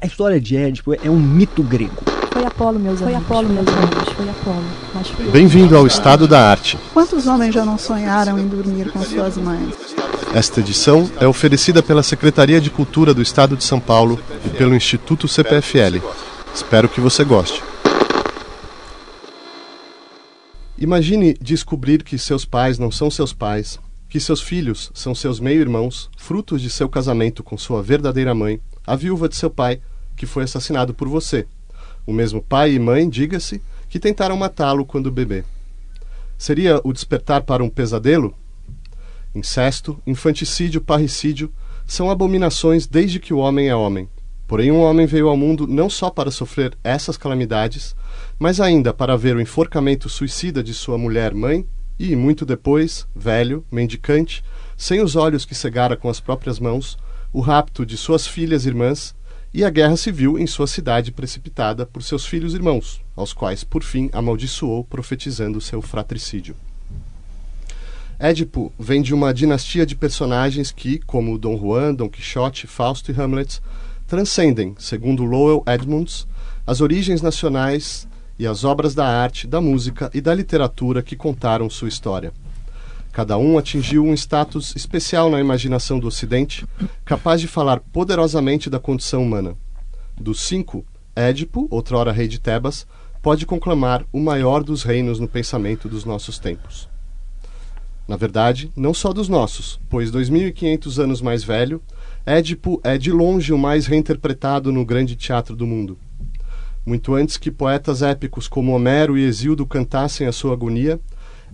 A história de Édipo é um mito grego. Foi Apolo, meus Foi amigos. Apolo, meus amigos. Foi Apolo. Foi. Bem-vindo ao Estado da Arte. Quantos homens já não sonharam em dormir com suas mães? Esta edição é oferecida pela Secretaria de Cultura do Estado de São Paulo e pelo Instituto CPFL. Espero que você goste. Imagine descobrir que seus pais não são seus pais, que seus filhos são seus meio-irmãos, frutos de seu casamento com sua verdadeira mãe, a viúva de seu pai, que foi assassinado por você. O mesmo pai e mãe, diga-se, que tentaram matá-lo quando bebê. Seria o despertar para um pesadelo? Incesto, infanticídio, parricídio são abominações desde que o homem é homem. Porém, um homem veio ao mundo não só para sofrer essas calamidades, mas ainda para ver o enforcamento suicida de sua mulher mãe e, muito depois, velho, mendicante, sem os olhos que cegara com as próprias mãos, o rapto de suas filhas irmãs e a guerra civil em sua cidade precipitada por seus filhos irmãos, aos quais, por fim, amaldiçoou profetizando seu fratricídio. Édipo vem de uma dinastia de personagens que, como Dom Juan, Dom Quixote, Fausto e Hamlet, transcendem, segundo Lowell Edmonds, as origens nacionais e as obras da arte, da música e da literatura que contaram sua história. Cada um atingiu um status especial na imaginação do Ocidente, capaz de falar poderosamente da condição humana. Dos cinco, Édipo, outrora rei de Tebas, pode conclamar o maior dos reinos no pensamento dos nossos tempos. Na verdade, não só dos nossos, pois 2500 anos mais velho, Édipo é de longe o mais reinterpretado no grande teatro do mundo. Muito antes que poetas épicos como Homero e Hesíodo cantassem a sua agonia,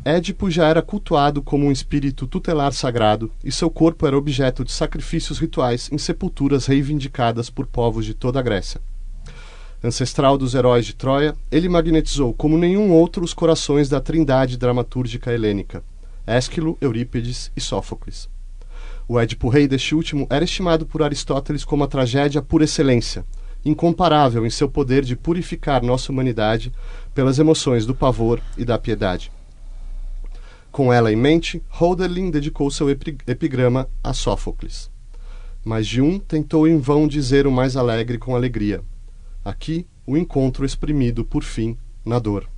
Édipo já era cultuado como um espírito tutelar sagrado e seu corpo era objeto de sacrifícios rituais em sepulturas reivindicadas por povos de toda a Grécia. Ancestral dos heróis de Troia, ele magnetizou como nenhum outro os corações da trindade dramatúrgica helênica, Ésquilo, Eurípides e Sófocles. O Édipo Rei deste último era estimado por Aristóteles como a tragédia por excelência, incomparável em seu poder de purificar nossa humanidade pelas emoções do pavor e da piedade. Com ela em mente, Hölderlin dedicou seu epigrama a Sófocles. Mas de um tentou em vão dizer o mais alegre com alegria. Aqui, o encontro exprimido, por fim, na dor.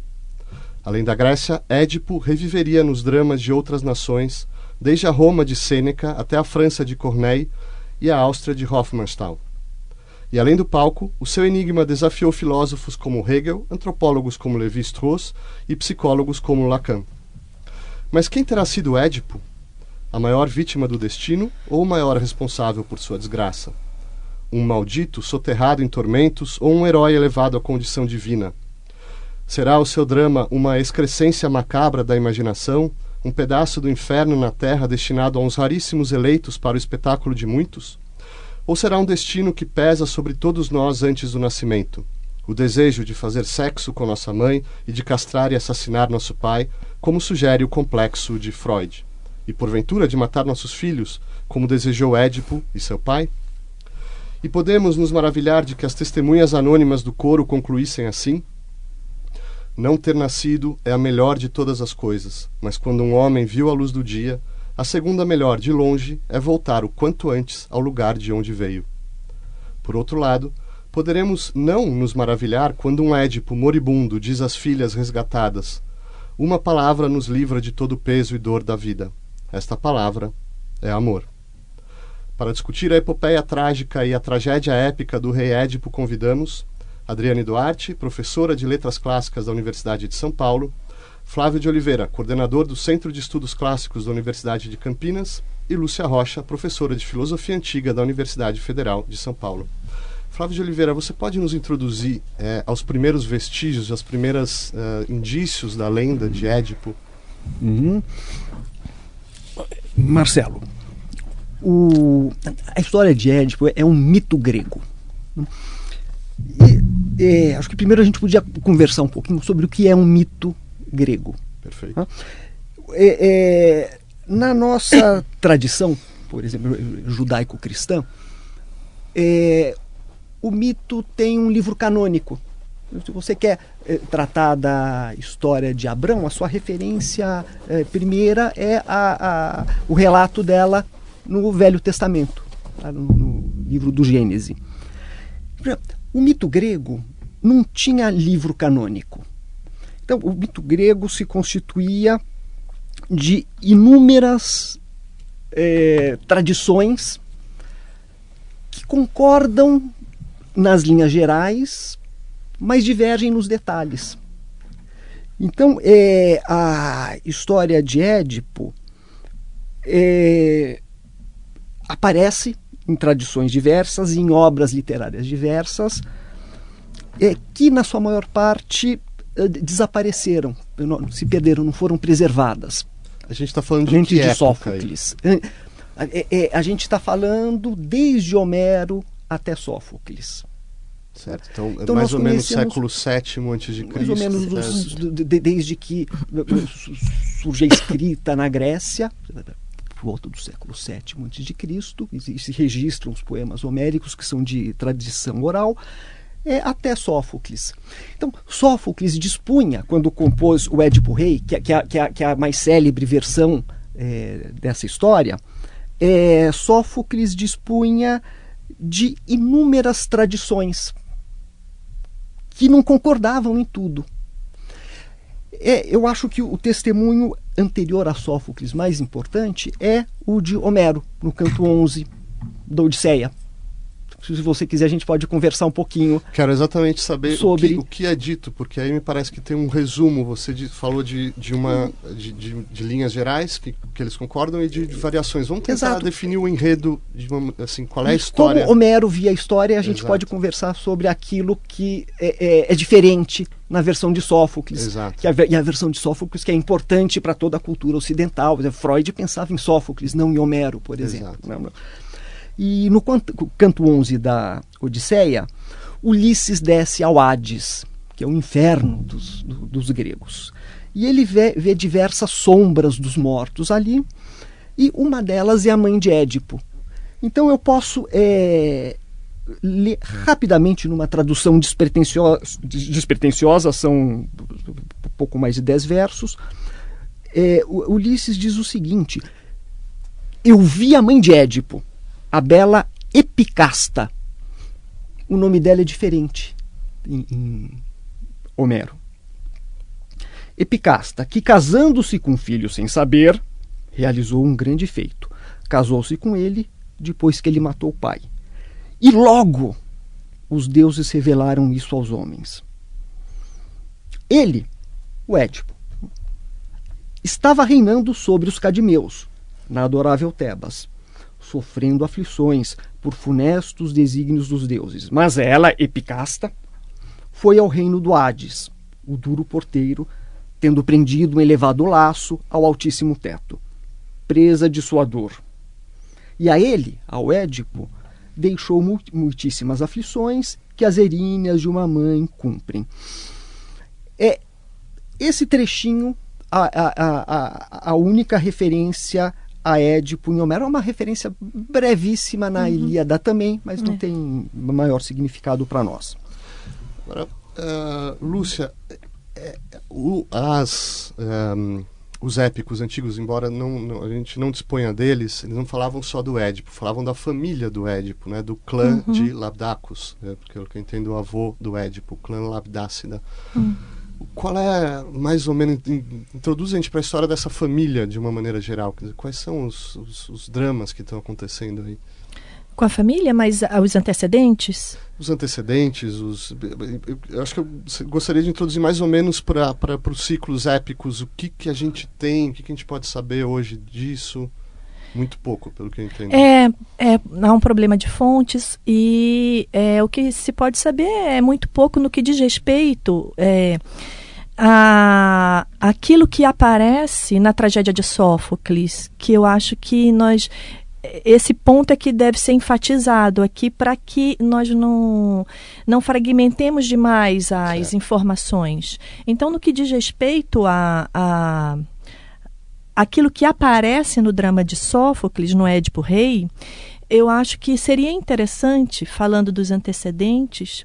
Além da Grécia, Édipo reviveria nos dramas de outras nações, desde a Roma de Sêneca até a França de Corneille e a Áustria de Hofmannsthal. E além do palco, o seu enigma desafiou filósofos como Hegel, antropólogos como Levi-Strauss e psicólogos como Lacan. Mas quem terá sido Édipo? A maior vítima do destino ou o maior responsável por sua desgraça? Um maldito soterrado em tormentos ou um herói elevado à condição divina? Será o seu drama uma excrescência macabra da imaginação, um pedaço do inferno na terra destinado a uns raríssimos eleitos para o espetáculo de muitos? Ou será um destino que pesa sobre todos nós antes do nascimento? O desejo de fazer sexo com nossa mãe e de castrar e assassinar nosso pai, como sugere o complexo de Freud. E porventura de matar nossos filhos, como desejou Édipo e seu pai? E podemos nos maravilhar de que as testemunhas anônimas do coro concluíssem assim? Não ter nascido é a melhor de todas as coisas, mas quando um homem viu a luz do dia, a segunda melhor de longe é voltar o quanto antes ao lugar de onde veio. Por outro lado, poderemos não nos maravilhar quando um Édipo moribundo diz às filhas resgatadas: Uma palavra nos livra de todo o peso e dor da vida. Esta palavra é amor. Para discutir a epopeia trágica e a tragédia épica do rei Édipo, convidamos Adriane Duarte, professora de Letras Clássicas da Universidade de São Paulo, Flávio de Oliveira, coordenador do Centro de Estudos Clássicos da Universidade de Campinas, e Lúcia Rocha, professora de Filosofia Antiga da Universidade Federal de São Paulo. Flávio de Oliveira, você pode nos introduzir é, aos primeiros vestígios, aos primeiros uh, indícios da lenda de Édipo? Uhum. Marcelo, o, a história de Édipo é um mito grego. E, é, acho que primeiro a gente podia conversar um pouquinho sobre o que é um mito grego. Perfeito. É, é, na nossa tradição, por exemplo, judaico-cristã, é, o mito tem um livro canônico. Se você quer é, tratar da história de Abraão, a sua referência é, primeira é a, a, o relato dela no Velho Testamento, tá? no, no livro do Gênesis. O mito grego não tinha livro canônico. Então, o mito grego se constituía de inúmeras é, tradições que concordam nas linhas gerais, mas divergem nos detalhes. Então, é, a história de Édipo é, aparece em tradições diversas em obras literárias diversas, é, que na sua maior parte é, desapareceram, não, se perderam, não foram preservadas. A gente está falando de, de Sófocles. É, é, a gente está falando desde Homero até Sófocles. Certo. Então, então mais ou menos século VII antes de Cristo. Mais ou menos dos, de, desde que surge a escrita na Grécia, por volta do século VII antes de Cristo, e se registram os poemas homéricos que são de tradição oral, é, até Sófocles. Então, Sófocles dispunha, quando compôs o Édipo Rei, que, que, que, que é a mais célebre versão é, dessa história, é, Sófocles dispunha de inúmeras tradições que não concordavam em tudo. É, eu acho que o testemunho anterior a Sófocles mais importante é o de Homero, no canto 11 da Odisseia se você quiser, a gente pode conversar um pouquinho. Quero exatamente saber sobre... o, que, o que é dito, porque aí me parece que tem um resumo. Você de, falou de, de uma de, de, de, linhas gerais que, que eles concordam e de, variações. Vamos tentar Exato. definir o enredo de uma, assim, qual é a história. Como Homero via a história, a gente Exato. pode conversar sobre aquilo que é, é, é diferente na versão de Sófocles. Exato. Que a, e a versão de Sófocles que é importante para toda a cultura ocidental. Freud pensava em Sófocles, não em Homero, por exemplo. Exato. Não, não. E no canto 11 da Odisseia, Ulisses desce ao Hades, que é o inferno dos, dos gregos. E ele vê, vê diversas sombras dos mortos ali, e uma delas é a mãe de Édipo. Então eu posso é, ler rapidamente numa tradução despretensiosa, despretensiosa são pouco mais de dez versos. É, Ulisses diz o seguinte: Eu vi a mãe de Édipo a bela Epicasta. O nome dela é diferente em, em Homero. Epicasta, que casando-se com um filho sem saber, realizou um grande feito. Casou-se com ele depois que ele matou o pai. E logo os deuses revelaram isso aos homens. Ele, o Édipo, estava reinando sobre os cadimeus, na adorável Tebas sofrendo aflições por funestos desígnios dos deuses. Mas ela, Epicasta, foi ao reino do Hades, o duro porteiro, tendo prendido um elevado laço ao altíssimo teto, presa de sua dor. E a ele, ao Édipo, deixou muitíssimas aflições que as eríneas de uma mãe cumprem. É esse trechinho a, a, a, a única referência a Édipo em Homero é uma referência brevíssima na uhum. Ilíada também, mas não é. tem maior significado para nós. Agora, uh, Lúcia, é, o, as, um, os épicos antigos, embora não, não, a gente não disponha deles, eles não falavam só do Édipo, falavam da família do Édipo, né, do clã uhum. de Labdacus, né, porque eu que entendo o avô do Édipo, o clã Labdácida. Uhum. Qual é, mais ou menos, introduz a gente para a história dessa família de uma maneira geral? Quais são os, os, os dramas que estão acontecendo aí? Com a família, mas os antecedentes? Os antecedentes, os, eu acho que eu gostaria de introduzir mais ou menos para os ciclos épicos o que, que a gente tem, o que, que a gente pode saber hoje disso. Muito pouco, pelo que eu entendo. É, é, há um problema de fontes e é, o que se pode saber é muito pouco no que diz respeito é, a aquilo que aparece na tragédia de Sófocles, que eu acho que nós esse ponto é que deve ser enfatizado aqui para que nós não, não fragmentemos demais as certo. informações. Então, no que diz respeito a, a aquilo que aparece no drama de Sófocles, no Édipo Rei, eu acho que seria interessante, falando dos antecedentes,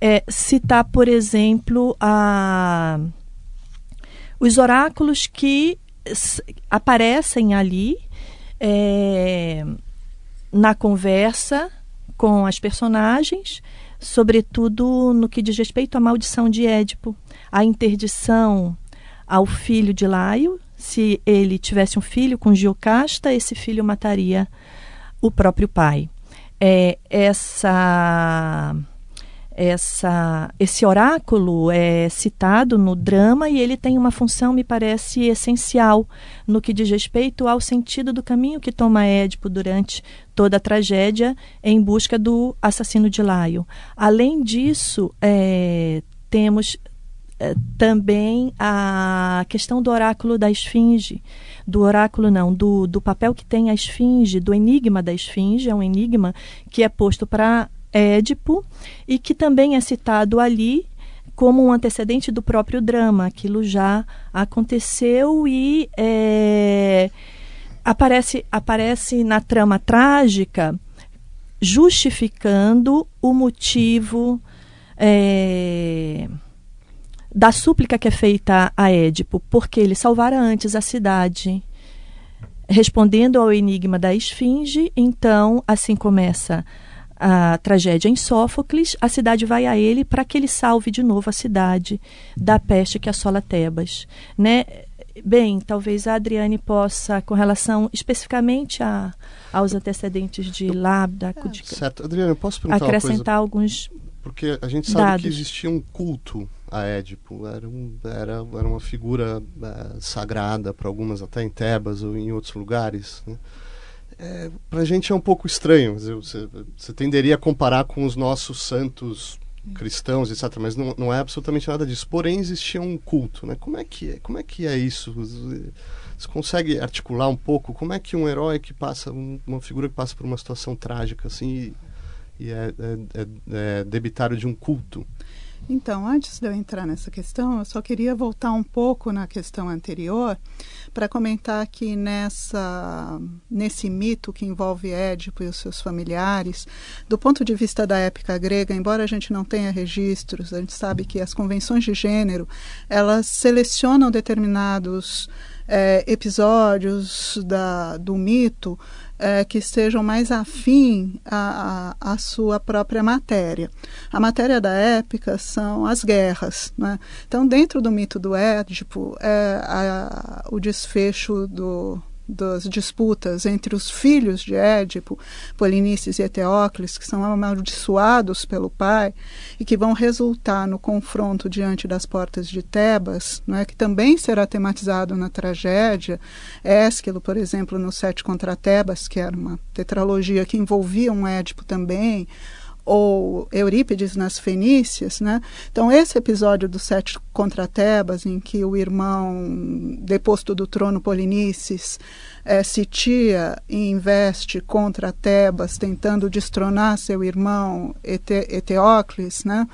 é, citar, por exemplo, a, os oráculos que aparecem ali é, na conversa com as personagens sobretudo no que diz respeito à maldição de Édipo, a interdição ao filho de Laio. Se ele tivesse um filho com Giocasta, esse filho mataria o próprio pai. É, essa essa, esse oráculo é citado no drama e ele tem uma função, me parece, essencial no que diz respeito ao sentido do caminho que toma Édipo durante toda a tragédia em busca do assassino de Laio. Além disso, é, temos também a questão do oráculo da esfinge, do oráculo não, do, do papel que tem a esfinge, do enigma da esfinge, é um enigma que é posto para Édipo e que também é citado ali como um antecedente do próprio drama. Aquilo já aconteceu e é, aparece, aparece na trama trágica justificando o motivo é, da súplica que é feita a Édipo, porque ele salvara antes a cidade. Respondendo ao enigma da esfinge, então assim começa a tragédia em Sófocles, a cidade vai a ele para que ele salve de novo a cidade da peste que assola Tebas. Né? Bem, talvez a Adriane possa, com relação especificamente a, aos antecedentes de Labda, é, de, certo. Adriane, posso perguntar acrescentar alguns Porque a gente sabe dados. que existia um culto a Édipo, era, um, era, era uma figura é, sagrada para algumas até em Tebas ou em outros lugares, né? é, para a gente é um pouco estranho. Você, você tenderia a comparar com os nossos santos cristãos, etc. Mas não, não é absolutamente nada disso. Porém, existia um culto, né? Como é que é, como é, que é isso? Você consegue articular um pouco como é que um herói que passa, uma figura que passa por uma situação trágica assim e, e é, é, é, é debitário de um culto? Então, antes de eu entrar nessa questão, eu só queria voltar um pouco na questão anterior para comentar que nessa, nesse mito que envolve Édipo e os seus familiares, do ponto de vista da época grega, embora a gente não tenha registros, a gente sabe que as convenções de gênero elas selecionam determinados é, episódios da, do mito é, que estejam mais afim à, à, sua própria matéria. A matéria da épica são as guerras. Né? Então, dentro do mito do Édipo, é, a, o desfecho do, das disputas entre os filhos de Édipo, Polinices e Eteócles, que são amaldiçoados pelo pai e que vão resultar no confronto diante das portas de Tebas, não é, que também será tematizado na tragédia. Ésquilo, por exemplo, no Sete contra Tebas, que era uma tetralogia que envolvia um Édipo também, ou Eurípides nas Fenícias, né? Então esse episódio do Sete contra Tebas, em que o irmão deposto do trono Polinices é, sitia e investe contra Tebas, tentando destronar seu irmão Ete, né?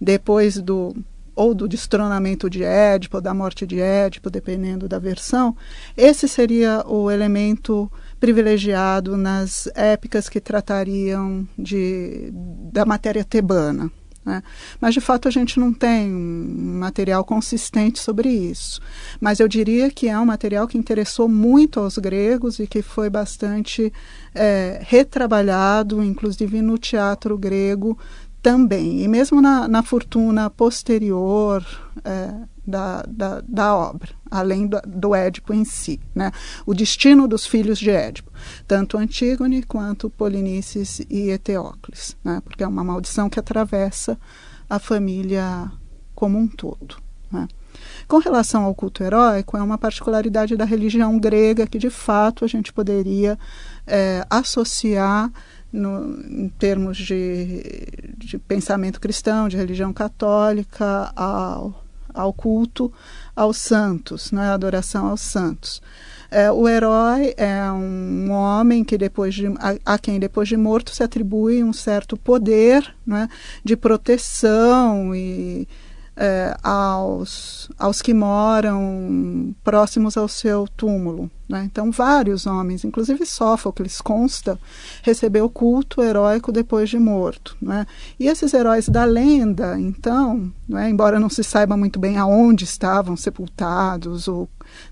Depois do ou do destronamento de Édipo, ou da morte de Édipo, dependendo da versão, esse seria o elemento privilegiado nas épicas que tratariam de, da matéria tebana. Né? Mas, de fato, a gente não tem um material consistente sobre isso. Mas eu diria que é um material que interessou muito aos gregos e que foi bastante é, retrabalhado, inclusive no teatro grego também. E mesmo na, na fortuna posterior é, da, da, da obra além do, do Édipo em si, né? O destino dos filhos de Édipo, tanto Antígone quanto Polinices e Eteócles, né? Porque é uma maldição que atravessa a família como um todo, né? Com relação ao culto heróico, é uma particularidade da religião grega que, de fato, a gente poderia é, associar no, em termos de, de pensamento cristão, de religião católica, ao, ao culto aos santos, né? a adoração aos santos. É, o herói é um homem que depois de, a, a, quem depois de morto se atribui um certo poder né? de proteção e é, aos, aos que moram próximos ao seu túmulo. Né? Então, vários homens, inclusive Sófocles, consta, recebeu culto heróico depois de morto. Né? E esses heróis da lenda, então, né, embora não se saiba muito bem aonde estavam sepultados ou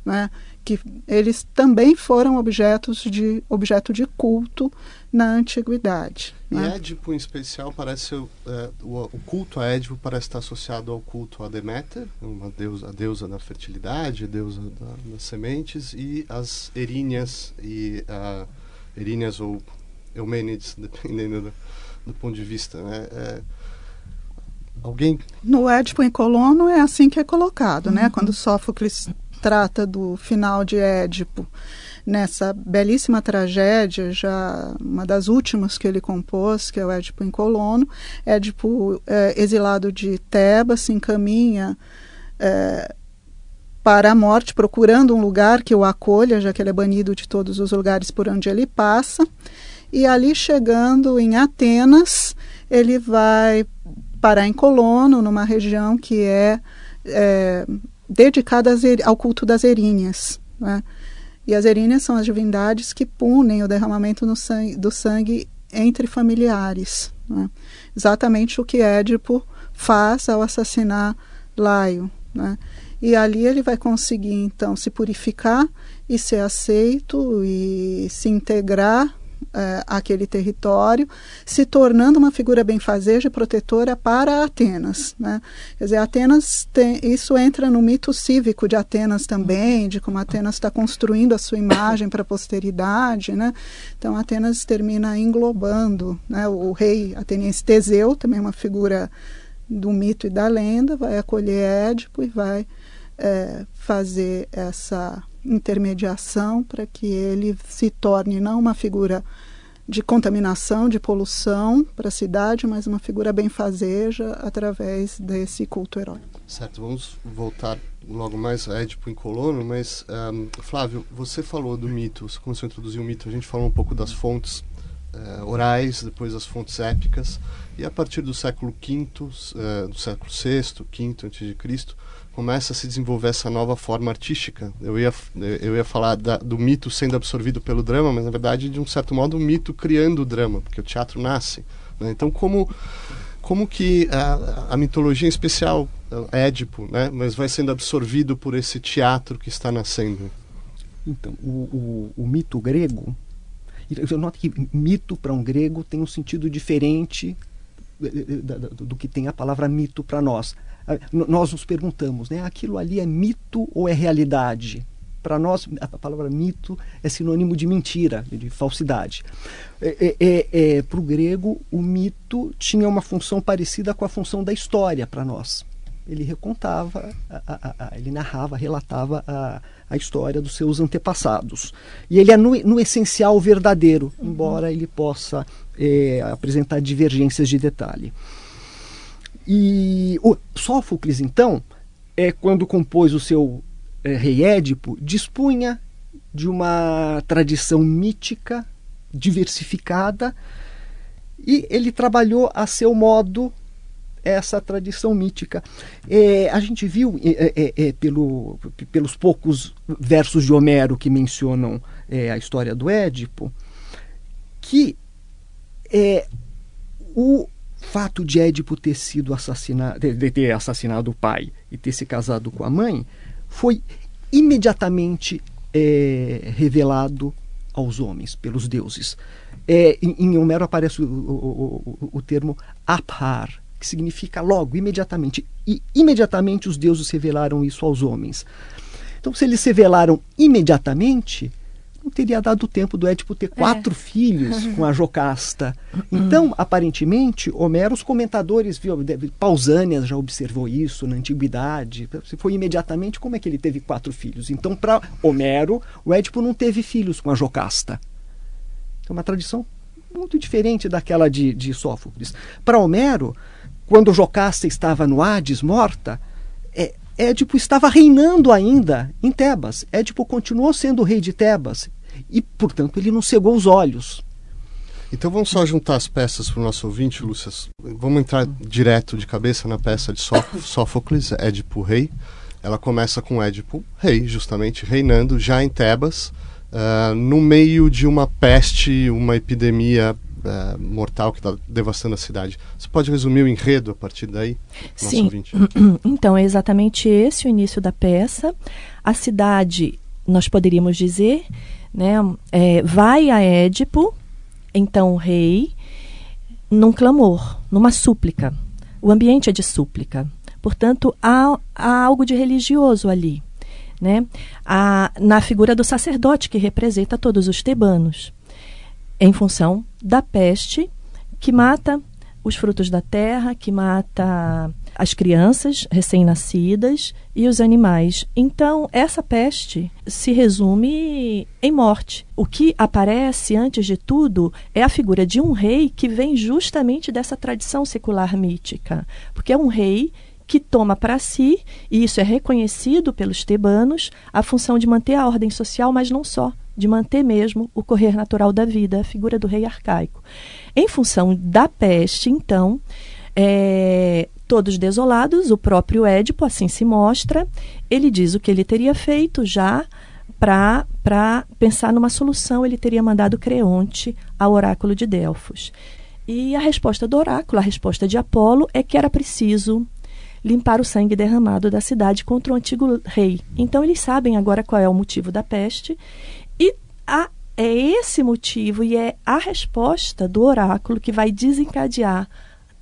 né, que eles também foram objetos de objeto de culto na antiguidade. E né? Édipo, em especial, parece é, o, o, culto a Édipo parece estar associado ao culto a Deméter, uma deusa, a deusa da fertilidade, a deusa da, das sementes, e as Eríneas e uh, Eríneas ou Eumênides, dependendo do, do, ponto de vista, né? É, alguém no Édipo em Colono é assim que é colocado, né? uhum. né? Quando Sófocles trata do final de Édipo nessa belíssima tragédia, já uma das últimas que ele compôs, que é o Édipo em Colono. Édipo, é, exilado de Tebas, se encaminha é, para a morte, procurando um lugar que o acolha, já que ele é banido de todos os lugares por onde ele passa. E ali chegando em Atenas, ele vai parar em Colono, numa região que é, é dedicada ao culto das Eríneas. Né? E as Eríneas são as divindades que punem o derramamento sangue, do sangue entre familiares. Né? Exatamente o que Édipo faz ao assassinar Laio. Né? E ali ele vai conseguir, então, se purificar e ser aceito e se integrar é, aquele território, se tornando uma figura benfazeja e protetora para Atenas. Né? Quer dizer, Atenas tem, isso entra no mito cívico de Atenas também, de como Atenas está construindo a sua imagem para a posteridade. Né? Então, Atenas termina englobando né? o, o rei ateniense Teseu, também uma figura do mito e da lenda, vai acolher Édipo e vai é, fazer essa intermediação para que ele se torne não uma figura de contaminação, de poluição para a cidade, mas uma figura benfazeja através desse culto heróico. Certo, vamos voltar logo mais a Édipo em Colono, mas um, Flávio, você falou do mito, você começou a introduzir o mito, a gente falou um pouco das fontes uh, orais, depois as fontes épicas, e a partir do século V, uh, do século VI, V a.C., começa a se desenvolver essa nova forma artística. Eu ia, eu ia falar da, do mito sendo absorvido pelo drama, mas na verdade, de um certo modo, o mito criando o drama, porque o teatro nasce. Né? Então, como, como que a, a mitologia em especial, Édipo, né? mas vai sendo absorvido por esse teatro que está nascendo? Então, o, o, o mito grego, eu noto que mito para um grego tem um sentido diferente do que tem a palavra mito para nós. Nós nos perguntamos, né? Aquilo ali é mito ou é realidade? Para nós, a palavra mito é sinônimo de mentira, de falsidade. É, é, é, é para o grego, o mito tinha uma função parecida com a função da história para nós. Ele recontava, a, a, a, ele narrava, relatava a, a história dos seus antepassados. E ele é, no, no essencial, verdadeiro, uhum. embora ele possa é, apresentar divergências de detalhe. E o Sófocles, então, é quando compôs o seu é, Rei Édipo, dispunha de uma tradição mítica diversificada e ele trabalhou a seu modo essa tradição mítica. É, a gente viu é, é, é pelo, pelos poucos versos de Homero que mencionam é, a história do Édipo que é, o fato de Édipo ter sido assassinado, de ter assassinado o pai e ter se casado com a mãe, foi imediatamente é, revelado aos homens pelos deuses. É, em, em Homero aparece o, o, o, o termo aphar, que significa logo, imediatamente. E imediatamente os deuses revelaram isso aos homens. Então, se eles revelaram imediatamente, não teria dado tempo do Édipo ter quatro é. filhos com a Jocasta. Então, aparentemente, Homero, os comentadores, viu, Pausânias já observou isso na antiguidade. Se foi imediatamente, como é que ele teve quatro filhos? Então, para Homero, o Édipo não teve filhos com a Jocasta. É uma tradição muito diferente daquela de, de Sófocles. Para Homero, quando Jocasta estava no Hades morta, é, Édipo estava reinando ainda em Tebas. Édipo continuou sendo rei de Tebas e, portanto, ele não cegou os olhos. Então vamos só juntar as peças para o nosso ouvinte, Lúcia. Vamos entrar direto de cabeça na peça de Sófocles, Édipo Rei. Ela começa com Édipo Rei, justamente reinando já em Tebas, uh, no meio de uma peste, uma epidemia uh, mortal que está devastando a cidade. Você pode resumir o enredo a partir daí? Sim. Então é exatamente esse o início da peça. A cidade nós poderíamos dizer, né, é, vai a Édipo, então o rei, num clamor, numa súplica. O ambiente é de súplica. Portanto, há, há algo de religioso ali. Né? Na figura do sacerdote que representa todos os tebanos, em função da peste que mata os frutos da terra, que mata as crianças recém-nascidas e os animais. Então, essa peste se resume em morte. O que aparece, antes de tudo, é a figura de um rei que vem justamente dessa tradição secular mítica, porque é um rei que toma para si, e isso é reconhecido pelos tebanos, a função de manter a ordem social, mas não só, de manter mesmo o correr natural da vida, a figura do rei arcaico. Em função da peste, então, é, todos desolados, o próprio Édipo assim se mostra, ele diz o que ele teria feito já para pensar numa solução, ele teria mandado Creonte ao oráculo de Delfos. E a resposta do oráculo, a resposta de Apolo, é que era preciso limpar o sangue derramado da cidade contra o antigo rei. Então eles sabem agora qual é o motivo da peste e a, é esse motivo e é a resposta do oráculo que vai desencadear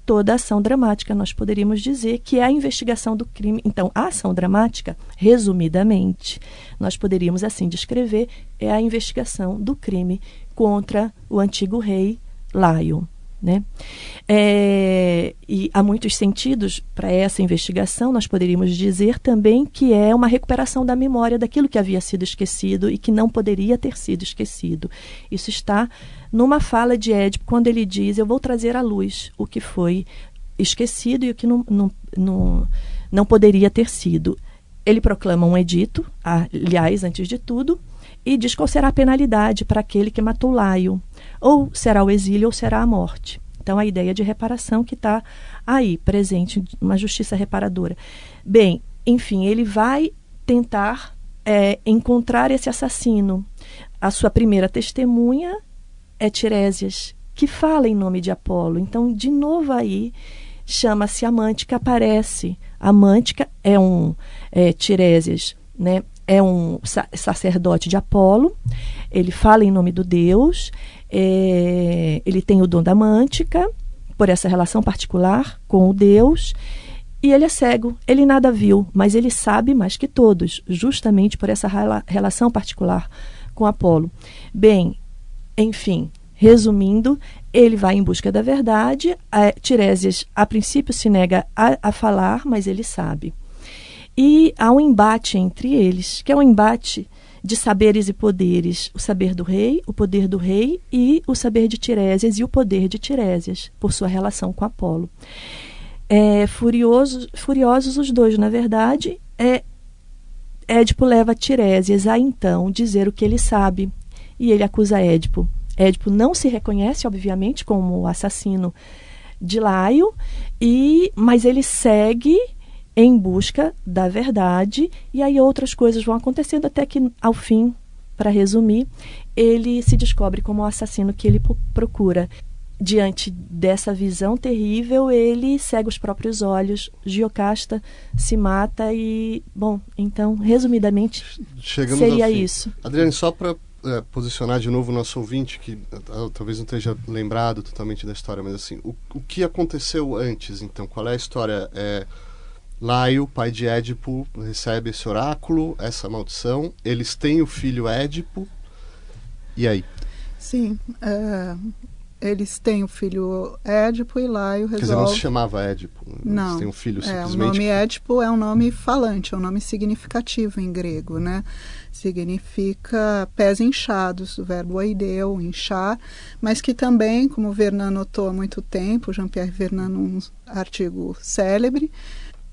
toda a ação dramática. Nós poderíamos dizer que é a investigação do crime. Então, a ação dramática, resumidamente, nós poderíamos assim descrever, é a investigação do crime contra o antigo rei Laio. Né? É, e há muitos sentidos para essa investigação. Nós poderíamos dizer também que é uma recuperação da memória daquilo que havia sido esquecido e que não poderia ter sido esquecido. Isso está numa fala de Édipo, quando ele diz: Eu vou trazer à luz o que foi esquecido e o que não, não, não, não poderia ter sido. Ele proclama um edito, aliás, antes de tudo, e diz qual será a penalidade para aquele que matou Laio. Ou será o exílio ou será a morte. Então, a ideia de reparação que está aí, presente, uma justiça reparadora. Bem, enfim, ele vai tentar é, encontrar esse assassino. A sua primeira testemunha é Tirésias, que fala em nome de Apolo. Então, de novo aí, chama-se Amântica, aparece. Amântica é um é, Tirésias, né? é um sacerdote de Apolo, ele fala em nome do Deus, é, ele tem o dom da mântica, por essa relação particular com o Deus, e ele é cego, ele nada viu, mas ele sabe mais que todos, justamente por essa rela relação particular com Apolo. Bem, enfim, resumindo, ele vai em busca da verdade, a Tiresias a princípio se nega a, a falar, mas ele sabe. E há um embate entre eles, que é um embate de saberes e poderes, o saber do rei, o poder do rei e o saber de Tirésias e o poder de Tirésias, por sua relação com Apolo. É, furiosos, furiosos os dois, na verdade, é, Édipo leva Tirésias a então dizer o que ele sabe, e ele acusa Édipo. Édipo não se reconhece, obviamente, como o assassino de Laio, e, mas ele segue em busca da verdade, e aí outras coisas vão acontecendo até que, ao fim, para resumir, ele se descobre como o assassino que ele procura. Diante dessa visão terrível, ele cega os próprios olhos, Giocasta se mata e, bom, então, resumidamente, Chegamos seria isso. Adriane, só para é, posicionar de novo o nosso ouvinte, que uh, talvez não esteja lembrado totalmente da história, mas assim, o, o que aconteceu antes, então? Qual é a história? É, Laio, pai de Édipo, recebe esse oráculo, essa maldição. Eles têm o filho Édipo. E aí? Sim. É, eles têm o filho Édipo e Laio resolve... Quer dizer, não se chamava Édipo. Não. Eles têm um filho simplesmente... É, o nome Édipo é um nome falante, é um nome significativo em grego, né? Significa pés inchados, o verbo oideu, inchar, mas que também, como Vernan notou há muito tempo, Jean-Pierre Vernan, num artigo célebre,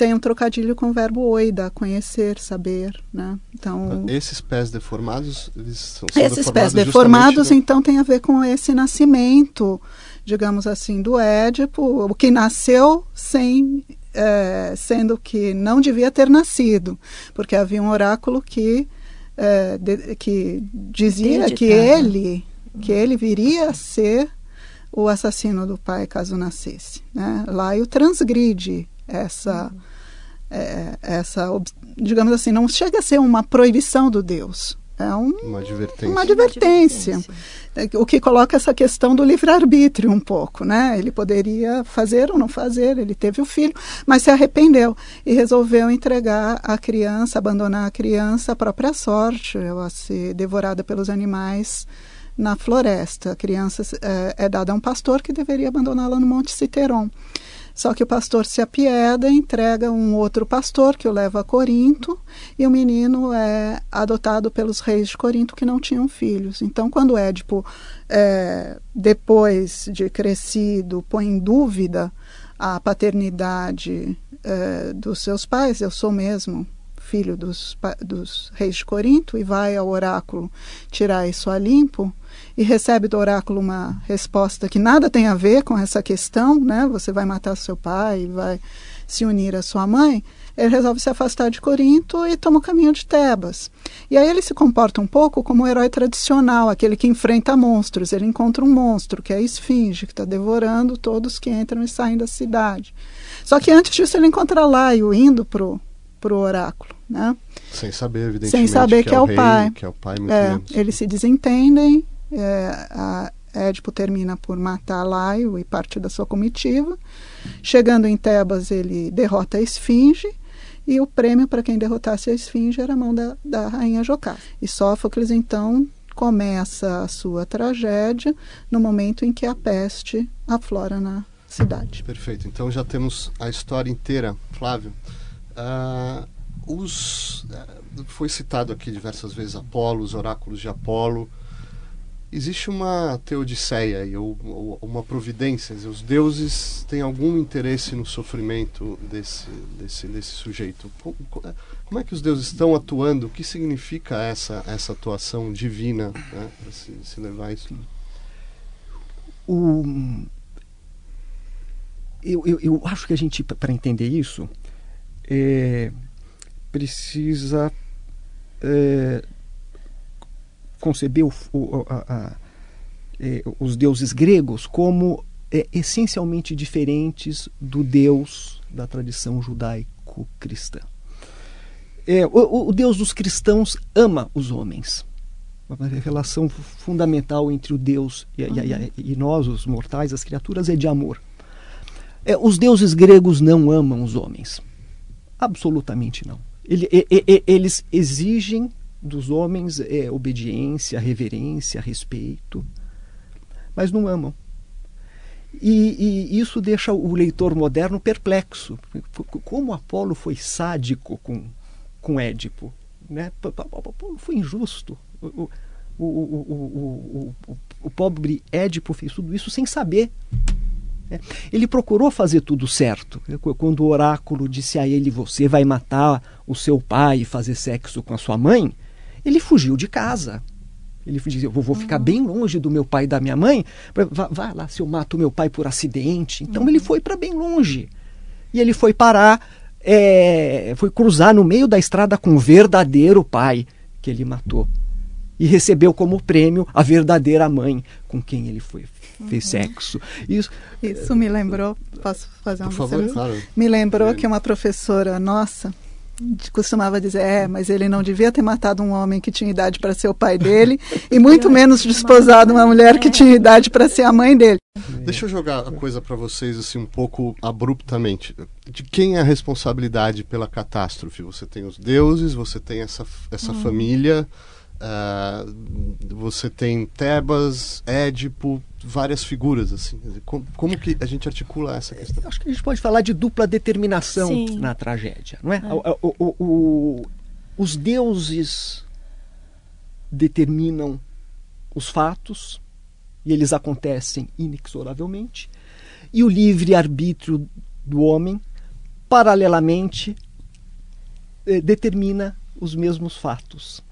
tem um trocadilho com o verbo oida, conhecer, saber, né? Então esses pés deformados, eles são, esses pés deformados, no... então tem a ver com esse nascimento, digamos assim, do Édipo, o que nasceu sem é, sendo que não devia ter nascido, porque havia um oráculo que é, de, que dizia que ele que ele viria a ser o assassino do pai caso nascesse. Né? o transgride essa, é, essa, digamos assim, não chega a ser uma proibição do Deus, É um, uma advertência. Uma advertência. O que coloca essa questão do livre-arbítrio um pouco, né? Ele poderia fazer ou não fazer, ele teve o filho, mas se arrependeu e resolveu entregar a criança, abandonar a criança à própria sorte, a ser devorada pelos animais na floresta. A criança é, é dada a um pastor que deveria abandoná-la no Monte Citeron. Só que o pastor se apieda, entrega um outro pastor que o leva a Corinto e o menino é adotado pelos reis de Corinto que não tinham filhos. Então, quando Édipo, é, depois de crescido, põe em dúvida a paternidade é, dos seus pais, eu sou mesmo filho dos, dos reis de Corinto, e vai ao oráculo tirar isso a limpo, e recebe do oráculo uma resposta que nada tem a ver com essa questão, né? Você vai matar seu pai, vai se unir à sua mãe. Ele resolve se afastar de Corinto e toma o caminho de Tebas. E aí ele se comporta um pouco como um herói tradicional, aquele que enfrenta monstros. Ele encontra um monstro, que é a esfinge, que está devorando todos que entram e saem da cidade. Só que antes disso ele encontra Laio indo pro pro oráculo, né? Sem saber, evidentemente, Sem saber que, que é, o rei, pai. Que é o pai, muito é, menos. Eles se desentendem, é, a Édipo termina por matar Laio e parte da sua comitiva. Chegando em Tebas, ele derrota a Esfinge e o prêmio para quem derrotasse a Esfinge era a mão da, da rainha Jocasta. E Sófocles, então, começa a sua tragédia no momento em que a peste aflora na cidade. Perfeito. Então já temos a história inteira, Flávio. Uh, os, uh, foi citado aqui diversas vezes Apolo, os oráculos de Apolo existe uma teodiceia ou, ou uma providência. Os deuses têm algum interesse no sofrimento desse, desse, desse sujeito. Como é que os deuses estão atuando? O que significa essa, essa atuação divina né, para se, se levar a isso? O, eu, eu, eu acho que a gente, para entender isso, é, precisa é, concebeu o, a, a, é, os deuses gregos como é, essencialmente diferentes do Deus da tradição judaico-cristã. É, o, o, Deus dos cristãos ama os homens. Uma relação fundamental entre o Deus e, uhum. e, e nós, os mortais, as criaturas, é de amor. É, os deuses gregos não amam os homens. Absolutamente não. Ele, eles exigem dos homens é obediência, reverência, respeito, mas não amam. E, e, isso deixa o leitor moderno perplexo. Como Apolo foi sádico com, com Édipo. Né? Apolo foi injusto. O, o, o, o, o pobre Édipo fez tudo isso sem saber. Né? Ele procurou fazer tudo certo. Quando o oráculo disse a ele: Você vai matar o seu pai e fazer sexo com a sua mãe, ele fugiu de casa. Ele dizia: Eu vou ficar uhum. bem longe do meu pai e da minha mãe. Vai, vai lá se eu mato meu pai por acidente. Então uhum. ele foi para bem longe. E ele foi parar, é, foi cruzar no meio da estrada com o verdadeiro pai que ele matou. E recebeu como prêmio a verdadeira mãe com quem ele foi, fez uhum. sexo. Isso, Isso me lembrou, posso fazer uma Por favor, claro. Me lembrou que uma professora nossa, costumava dizer, é, mas ele não devia ter matado um homem que tinha idade para ser o pai dele e muito menos desposado uma mulher que tinha idade para ser a mãe dele. Deixa eu jogar a coisa para vocês assim um pouco abruptamente. De quem é a responsabilidade pela catástrofe? Você tem os deuses, você tem essa, essa hum. família, uh, você tem Tebas, Édipo, várias figuras assim. Como, como, que a gente articula essa questão? Acho que a gente pode falar de dupla determinação Sim. na tragédia, não é? é. O, o, o, os deuses determinam os fatos e eles acontecem inexoravelmente e o livre arbítrio do homem paralelamente eh, determina os mesmos fatos.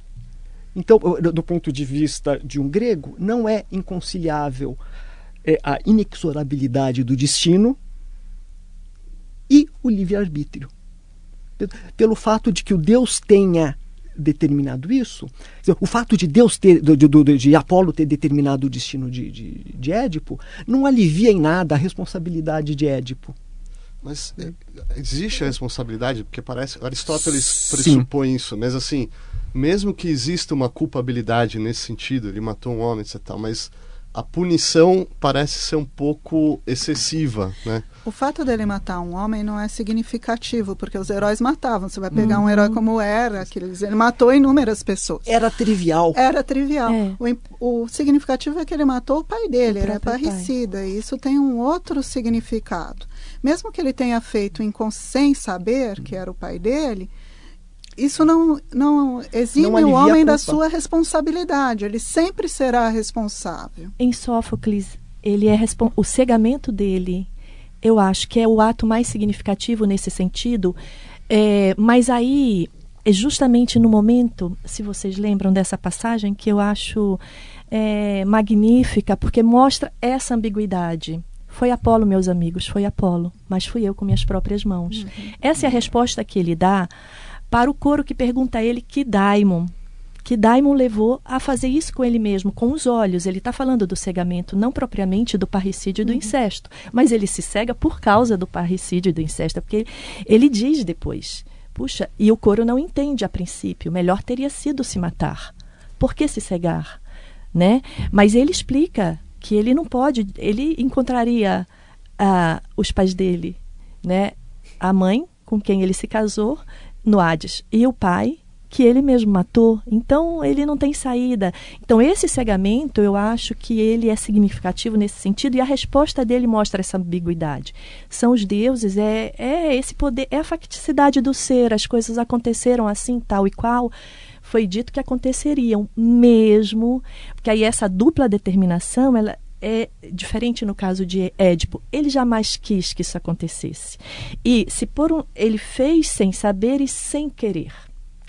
Então, do ponto de vista de um grego, não é inconciliável é, a inexorabilidade do destino e o livre-arbítrio. Pelo fato de que o Deus tenha determinado isso, o fato de Deus ter, de, de, de Apolo ter determinado o destino de, de, de Édipo, não alivia em nada a responsabilidade de Édipo. Mas é, existe a responsabilidade, porque parece. Aristóteles pressupõe Sim. isso, mas assim mesmo que exista uma culpabilidade nesse sentido, ele matou um homem, etc. Tal, mas a punição parece ser um pouco excessiva, né? O fato dele matar um homem não é significativo, porque os heróis matavam. Você vai pegar uhum. um herói como era, que ele matou inúmeras pessoas. Era trivial. Era trivial. É. O, o, significativo é que ele matou o pai dele, o ele é parricida, pai. e isso tem um outro significado. Mesmo que ele tenha feito sem saber que era o pai dele, isso não, não exime não o homem da sua responsabilidade. Ele sempre será responsável. Em Sófocles, ele é o cegamento dele, eu acho que é o ato mais significativo nesse sentido. É, mas aí é justamente no momento, se vocês lembram dessa passagem, que eu acho é, magnífica, porque mostra essa ambiguidade. Foi Apolo, meus amigos, foi Apolo, mas fui eu com minhas próprias mãos. Uhum. Essa é a resposta que ele dá para o coro que pergunta a ele que daimon, que Daimon levou a fazer isso com ele mesmo, com os olhos. Ele está falando do cegamento, não propriamente do parricídio e do uhum. incesto, mas ele se cega por causa do parricídio e do incesto, porque ele diz depois, puxa, e o coro não entende a princípio, melhor teria sido se matar. Por que se cegar? Né? Mas ele explica que ele não pode, ele encontraria ah, os pais dele, né? a mãe com quem ele se casou, no Hades e o pai que ele mesmo matou, então ele não tem saída. Então esse cegamento, eu acho que ele é significativo nesse sentido e a resposta dele mostra essa ambiguidade. São os deuses, é, é esse poder, é a facticidade do ser, as coisas aconteceram assim, tal e qual. Foi dito que aconteceriam mesmo, porque aí essa dupla determinação, ela, é diferente no caso de Édipo. Ele jamais quis que isso acontecesse. E se por um, ele fez sem saber e sem querer.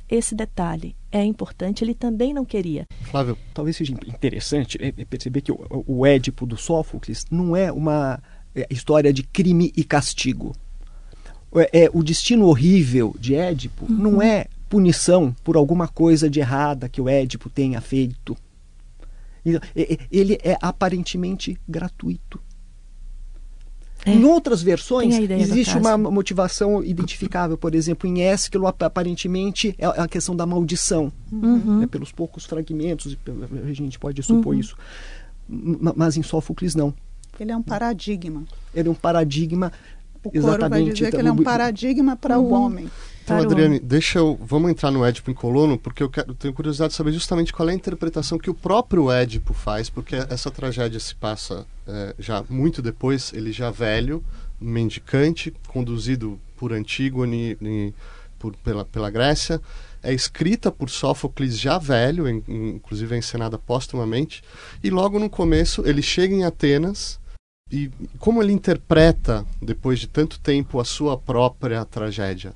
Esse detalhe é importante, ele também não queria. Flávio, talvez seja interessante é, é perceber que o, o Édipo do Sófocles não é uma é, história de crime e castigo. É, é o destino horrível de Édipo uhum. não é punição por alguma coisa de errada que o Édipo tenha feito ele é aparentemente gratuito. É. Em outras versões, existe uma motivação identificável. Por exemplo, em Ésquilo, aparentemente, é a questão da maldição. Uhum. É, pelos poucos fragmentos, a gente pode supor uhum. isso. Mas em Sófocles, não. Ele é um paradigma. Ele é um paradigma. O exatamente, vai dizer que ele é um paradigma para uhum. o homem. Então, Adriane, deixa eu. Vamos entrar no Édipo em Colono, porque eu quero, tenho curiosidade de saber justamente qual é a interpretação que o próprio Édipo faz, porque essa tragédia se passa é, já muito depois, ele já velho, mendicante, conduzido por Antígone e, por, pela, pela Grécia. É escrita por Sófocles já velho, em, inclusive é encenada póstumamente. E logo no começo ele chega em Atenas e como ele interpreta, depois de tanto tempo, a sua própria tragédia?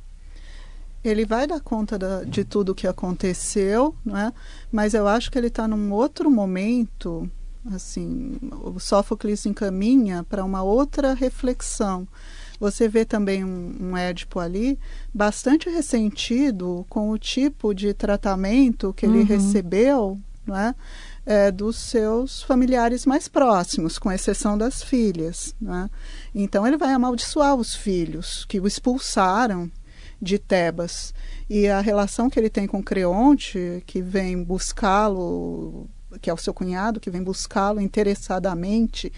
ele vai dar conta da, de tudo o que aconteceu, é? mas eu acho que ele está num outro momento, assim, o Sófocles encaminha para uma outra reflexão. Você vê também um, um Édipo ali bastante ressentido com o tipo de tratamento que ele uhum. recebeu, não é? É, dos seus familiares mais próximos, com exceção das filhas. Né? Então ele vai amaldiçoar os filhos que o expulsaram de Tebas. E a relação que ele tem com Creonte, que vem buscá-lo, que é o seu cunhado, que vem buscá-lo interessadamente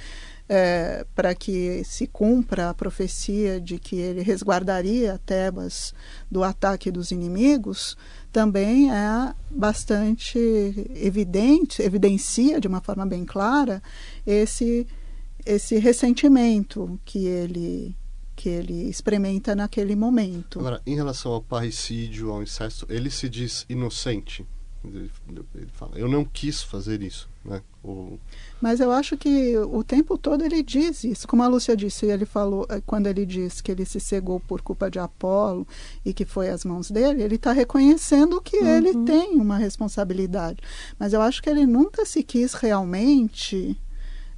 é, para que se cumpra a profecia de que ele resguardaria Tebas do ataque dos inimigos, também é bastante evidente, evidencia de uma forma bem clara esse esse ressentimento que ele que ele experimenta naquele momento. Agora, em relação ao parricídio, ao incesto, ele se diz inocente. Ele, fala, eu não quis fazer isso, né? Mas eu acho que o tempo todo ele diz isso. Como a Lúcia disse, ele falou eh, quando ele diz que ele se cegou por culpa de Apolo e que foi as mãos dele, ele está reconhecendo que uhum. ele tem uma responsabilidade. Mas eu acho que ele nunca se quis realmente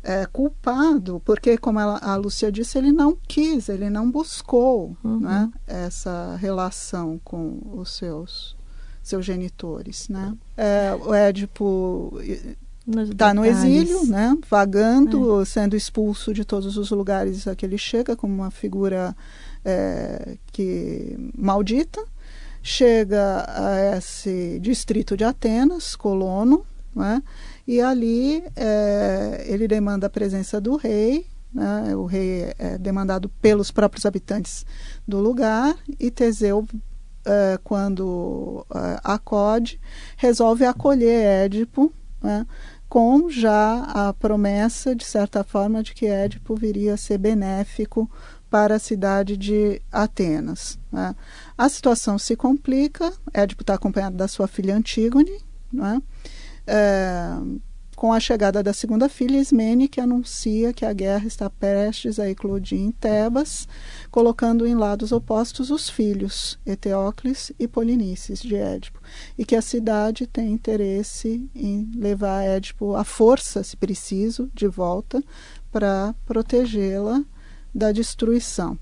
é, culpado, porque, como ela, a Lúcia disse, ele não quis, ele não buscou uhum. né, essa relação com os seus, seus genitores. Né? É, o Édipo está no exílio, né, vagando, é. sendo expulso de todos os lugares a que ele chega, como uma figura é, que maldita. chega a esse distrito de Atenas, Colono, né? e ali é, ele demanda a presença do rei, né? o rei é demandado pelos próprios habitantes do lugar, e Teseu, é, quando é, acode, resolve acolher Édipo, né? com já a promessa, de certa forma, de que Édipo viria a ser benéfico para a cidade de Atenas. Né? A situação se complica, Édipo está acompanhado da sua filha Antígone, né? é, com a chegada da segunda filha, Ismene, que anuncia que a guerra está prestes a eclodir em Tebas, colocando em lados opostos os filhos, Eteócles e Polinices, de Édipo, e que a cidade tem interesse em levar Édipo à força, se preciso, de volta, para protegê-la da destruição.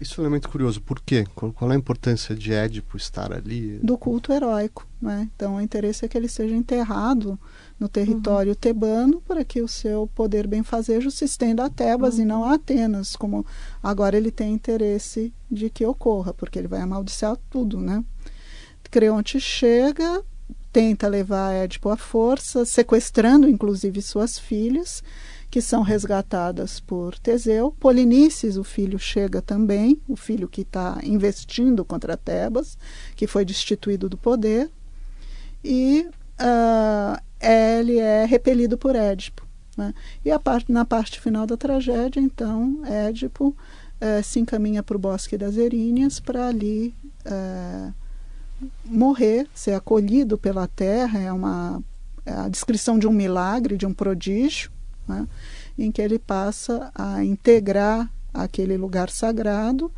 Isso é um elemento curioso. Por quê? Qual, qual é a importância de Édipo estar ali? Do culto heróico. Né? Então, o interesse é que ele seja enterrado no território uhum. tebano para que o seu poder benfazejo se estenda a Tebas uhum. e não a Atenas, como agora ele tem interesse de que ocorra, porque ele vai amaldiçoar tudo. Né? Creonte chega, tenta levar Édipo à força, sequestrando inclusive suas filhas que são resgatadas por Teseu. Polinices, o filho, chega também, o filho que está investindo contra Tebas, que foi destituído do poder, e uh, ele é repelido por Édipo. Né? E parte, na parte final da tragédia, então, Édipo uh, se encaminha para o Bosque das Eríneas para ali uh, morrer, ser acolhido pela terra, é uma é a descrição de um milagre, de um prodígio, né, em que ele passa a integrar aquele lugar sagrado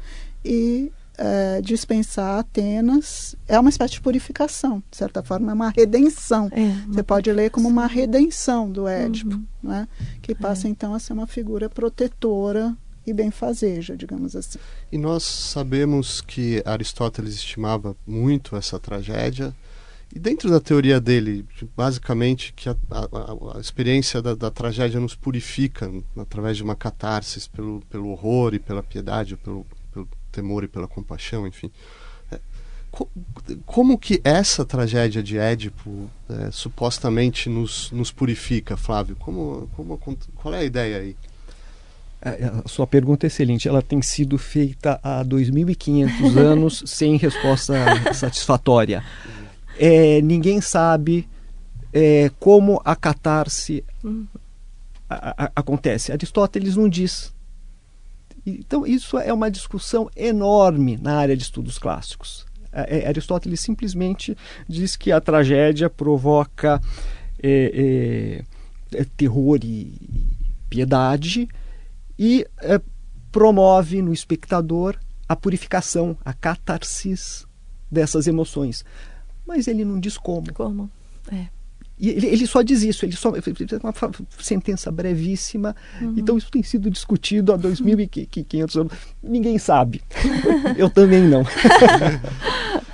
e é, dispensar Atenas. É uma espécie de purificação, de certa forma, é uma redenção. É, uma Você pode ler como uma redenção do Édipo, uhum. né, que passa é. então a ser uma figura protetora e benfazeja, digamos assim. E nós sabemos que Aristóteles estimava muito essa tragédia e dentro da teoria dele, basicamente, que a, a, a experiência da, da, tragédia nos purifica através de uma catarse pelo, pelo horror e pela piedade, pelo, pelo temor e pela compaixão, enfim. É, co, como que essa tragédia de Édipo é, supostamente nos, nos purifica, Flávio? Como, como, qual é a ideia aí? É, é, a sua pergunta é excelente. Ela tem sido feita há 2.500 anos sem resposta satisfatória é, ninguém sabe é, como a catarse uhum. a, a, acontece. Aristóteles não diz. Então, isso é uma discussão enorme na área de estudos clássicos. É, Aristóteles simplesmente diz que a tragédia provoca é, é, é terror e piedade e promove no espectador a purificação, a catarsis dessas emoções mas ele não diz como. Como? É. E ele, ele só diz isso, ele só uma sentença brevíssima. Uhum. Então isso tem sido discutido há 2.500 anos. Ninguém sabe. Eu também não.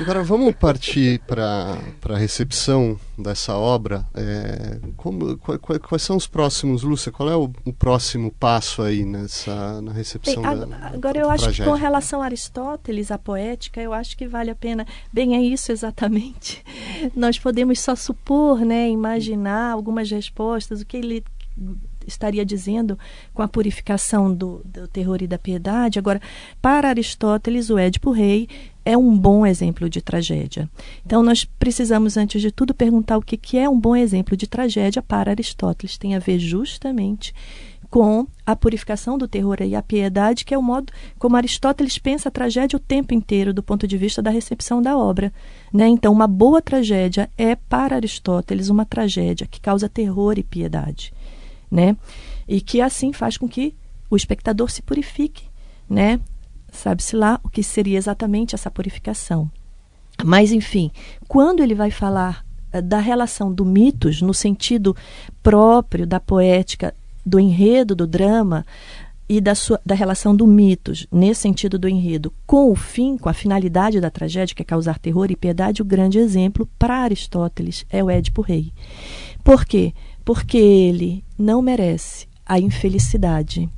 Agora vamos partir para a recepção dessa obra. É, como, quais, quais são os próximos, Lúcia? Qual é o, o próximo passo aí nessa na recepção Bem, da, Agora eu acho tragédia? que com relação a Aristóteles, a poética, eu acho que vale a pena. Bem, é isso exatamente. Nós podemos só supor, né, imaginar algumas respostas, o que ele estaria dizendo com a purificação do, do terror e da piedade. Agora, para Aristóteles, o Édipo Rei é um bom exemplo de tragédia. Então, nós precisamos, antes de tudo, perguntar o que, que é um bom exemplo de tragédia para Aristóteles. Tem a ver justamente com a purificação do terror e a piedade, que é o modo como Aristóteles pensa a tragédia o tempo inteiro, do ponto de vista da recepção da obra. Né? Então, uma boa tragédia é, para Aristóteles, uma tragédia que causa terror e piedade né? E que assim faz com que o espectador se purifique, né? Sabe-se lá o que seria exatamente essa purificação. Mas, enfim, quando ele vai falar uh, da relação do mitos no sentido próprio da poética, do enredo do drama e da, sua, da relação do mitos, nesse sentido do enredo, com o fim, com a finalidade da tragédia, que é causar terror e piedade, o grande exemplo para Aristóteles é o Édipo Rei. Por quê? porque ele não merece a infelicidade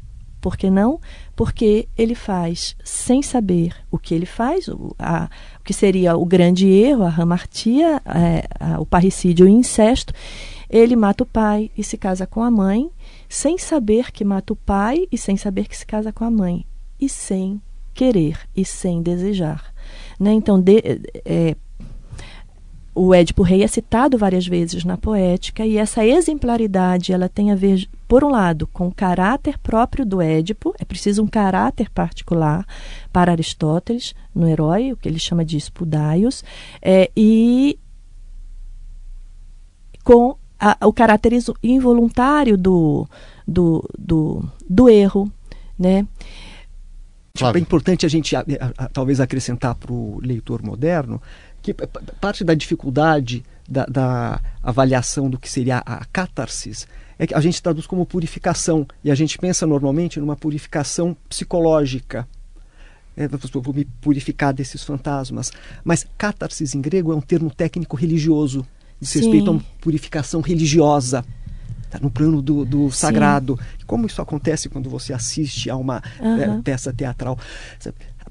Por que não? Porque ele faz sem saber o que ele faz, o, a, o que seria o grande erro, a ramartia, é, a, o parricídio e o incesto. Ele mata o pai e se casa com a mãe, sem saber que mata o pai e sem saber que se casa com a mãe, e sem querer e sem desejar. Né? Então, de, é, o Édipo Rei é citado várias vezes na poética e essa exemplaridade ela tem a ver, por um lado, com o caráter próprio do Édipo, é preciso um caráter particular para Aristóteles no herói, o que ele chama de espudaios, é, e com a, o caráter involuntário do, do, do, do erro, né? Tipo, é importante a gente a, a, talvez acrescentar para o leitor moderno que parte da dificuldade da, da, avaliação do que seria a catarsis é que a gente traduz como purificação e a gente pensa normalmente numa purificação psicológica. É, vou me purificar desses fantasmas. Mas catarsis em grego é um termo técnico religioso, diz respeito a uma purificação religiosa. Tá no plano do, do sagrado. Como isso acontece quando você assiste a uma é, peça teatral?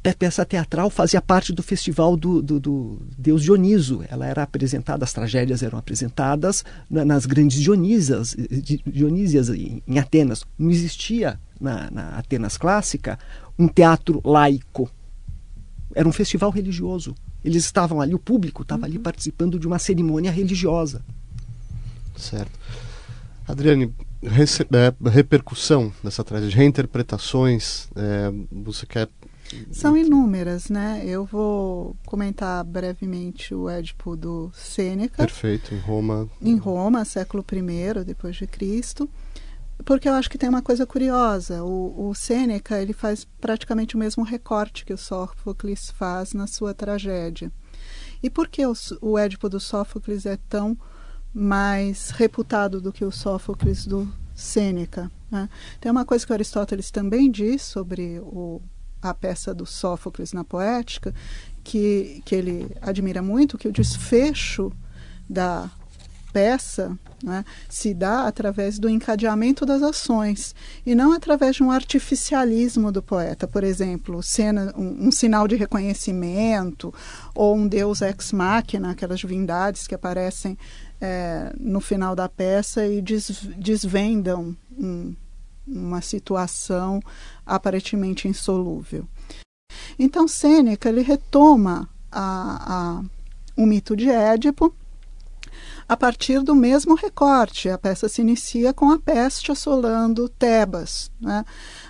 A peça teatral fazia parte do festival do, do, do, Deus Dioniso. Ela era apresentada, as tragédias eram apresentadas na, nas grandes Dionísias, Dionísias em, em Atenas. Não existia na, na Atenas clássica um teatro laico. Era um festival religioso. Eles estavam ali, o público estava uhum. ali participando de uma cerimônia religiosa. Certo. Adriane, é, repercussão dessa tragédia, reinterpretações, é, você quer são inúmeras, né? Eu vou comentar brevemente o Édipo do Sêneca. Perfeito, em Roma. Em Roma, século I depois de Cristo. Porque eu acho que tem uma coisa curiosa. O, o Sêneca ele faz praticamente o mesmo recorte que o Sófocles faz na sua tragédia. E por que o, o Édipo do Sófocles é tão mais reputado do que o Sófocles do Sêneca? Né? Tem uma coisa que Aristóteles também diz sobre o a peça do Sófocles na Poética, que, que ele admira muito, que o desfecho da peça né, se dá através do encadeamento das ações e não através de um artificialismo do poeta. Por exemplo, cena, um, um sinal de reconhecimento ou um deus ex machina, aquelas divindades que aparecem é, no final da peça e des, desvendam um, uma situação aparentemente insolúvel. Então Sêneca ele retoma a, a, o mito de Édipo a partir do mesmo recorte. A peça se inicia com a peste assolando Tebas. Né?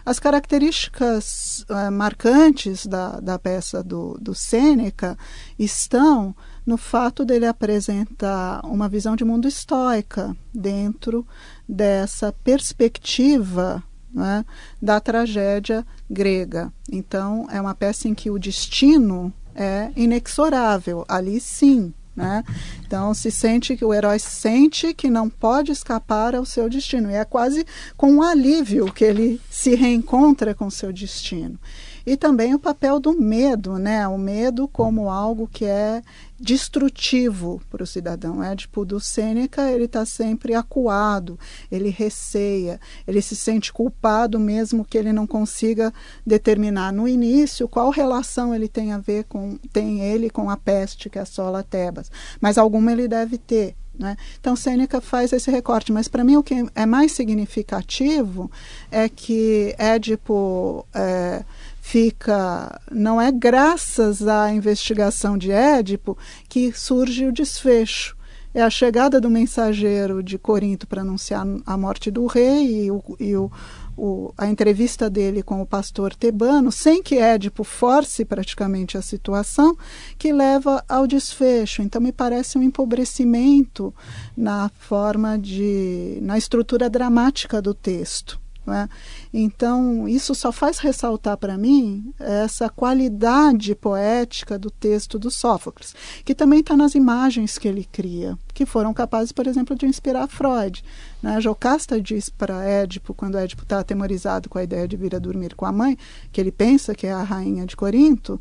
As características uh, marcantes da, da peça do, do Sêneca estão no fato dele apresentar uma visão de mundo estoica dentro dessa perspectiva né, da tragédia grega. Então, é uma peça em que o destino é inexorável. Ali sim, né? Então se sente que o herói sente que não pode escapar ao seu destino e é quase com um alívio que ele se reencontra com seu destino. E também o papel do medo, né? O medo como algo que é destrutivo para o cidadão. É tipo do Sêneca, ele está sempre acuado, ele receia, ele se sente culpado mesmo que ele não consiga determinar no início qual relação ele tem a ver com tem ele com a peste que assola Tebas, mas alguma ele deve ter. Né? Então, Sêneca faz esse recorte, mas para mim o que é mais significativo é que Édipo é, fica. Não é graças à investigação de Édipo que surge o desfecho. É a chegada do mensageiro de Corinto para anunciar a morte do rei e, o, e o, o, a entrevista dele com o pastor tebano, sem que Édipo force praticamente a situação, que leva ao desfecho. Então, me parece um empobrecimento na forma de. na estrutura dramática do texto. É? Então, isso só faz ressaltar para mim essa qualidade poética do texto do Sófocles, que também está nas imagens que ele cria, que foram capazes, por exemplo, de inspirar Freud. Né? Jocasta diz para Édipo, quando Édipo está atemorizado com a ideia de vir a dormir com a mãe, que ele pensa que é a rainha de Corinto,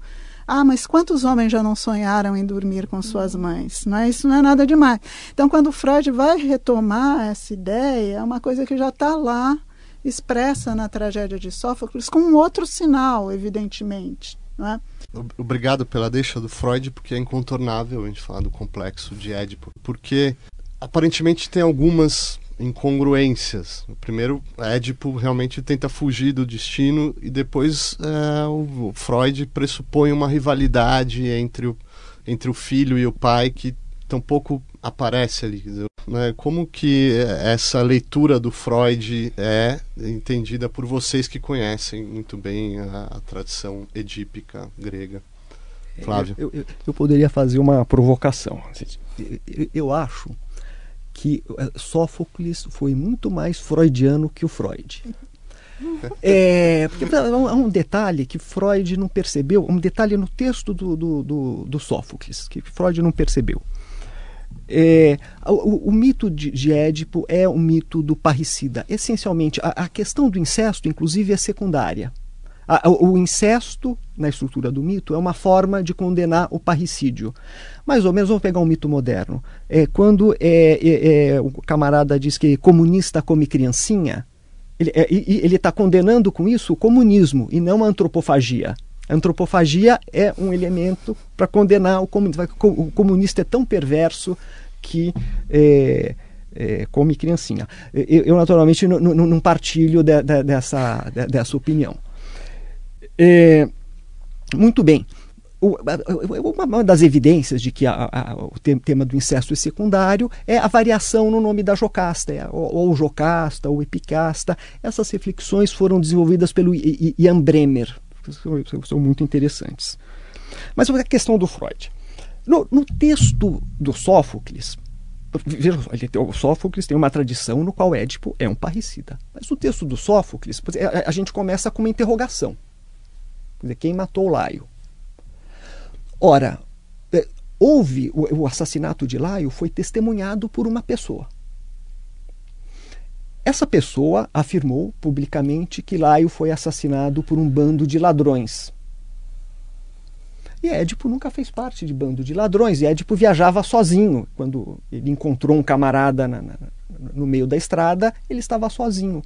ah, mas quantos homens já não sonharam em dormir com suas mães? Não é, isso não é nada demais. Então, quando Freud vai retomar essa ideia, é uma coisa que já está lá expressa na tragédia de Sófocles com um outro sinal, evidentemente. É? Obrigado pela deixa do Freud, porque é incontornável a gente falar do complexo de Édipo, porque aparentemente tem algumas incongruências. Primeiro, Édipo realmente tenta fugir do destino e depois é, o Freud pressupõe uma rivalidade entre o, entre o filho e o pai que tampouco aparece ali. Né? Como que essa leitura do Freud é entendida por vocês que conhecem muito bem a, a tradição edípica grega? Flávio. Eu, eu, eu, poderia fazer uma provocação. Eu acho que eh, Sófocles foi muito mais freudiano que o Freud. É, porque há um detalhe que Freud não percebeu, um detalhe no texto do, do, do, do Sófocles, que Freud não percebeu. É, o, o, mito de, de, Édipo é um mito do parricida. Essencialmente, a, a questão do incesto, inclusive, é secundária. A, o, o incesto, na estrutura do mito, é uma forma de condenar o parricídio. Mais ou menos, vamos pegar um mito moderno. É, quando é, é, é o camarada diz que comunista come criancinha, ele é, está condenando com isso o comunismo e não a antropofagia. Antropofagia é um elemento para condenar o comunismo. O comunista é tão perverso que é, é, come criancinha. Eu, eu naturalmente, não partilho de, de, dessa, de, dessa opinião. É, muito bem. uma das evidências de que a, a, o tema do incesto é secundário é a variação no nome da Jocasta, é, ou, ou Jocasta, ou Epicasta. Essas reflexões foram desenvolvidas pelo Ian Bremer, que são muito interessantes. Mas a questão do Freud. No, no texto do Sófocles, veja o Sófocles tem uma tradição no qual Édipo é um parricida. Mas no texto do Sófocles, a, gente começa com uma interrogação. Quer dizer, quem matou Laio? Ora, é, houve o assassinato de Laio foi testemunhado por uma pessoa. Essa pessoa afirmou publicamente que Laio foi assassinado por um bando de ladrões. E Édipo nunca fez parte de bando de ladrões. E Édipo viajava sozinho. Quando ele encontrou um camarada na, na, no meio da estrada, ele estava sozinho.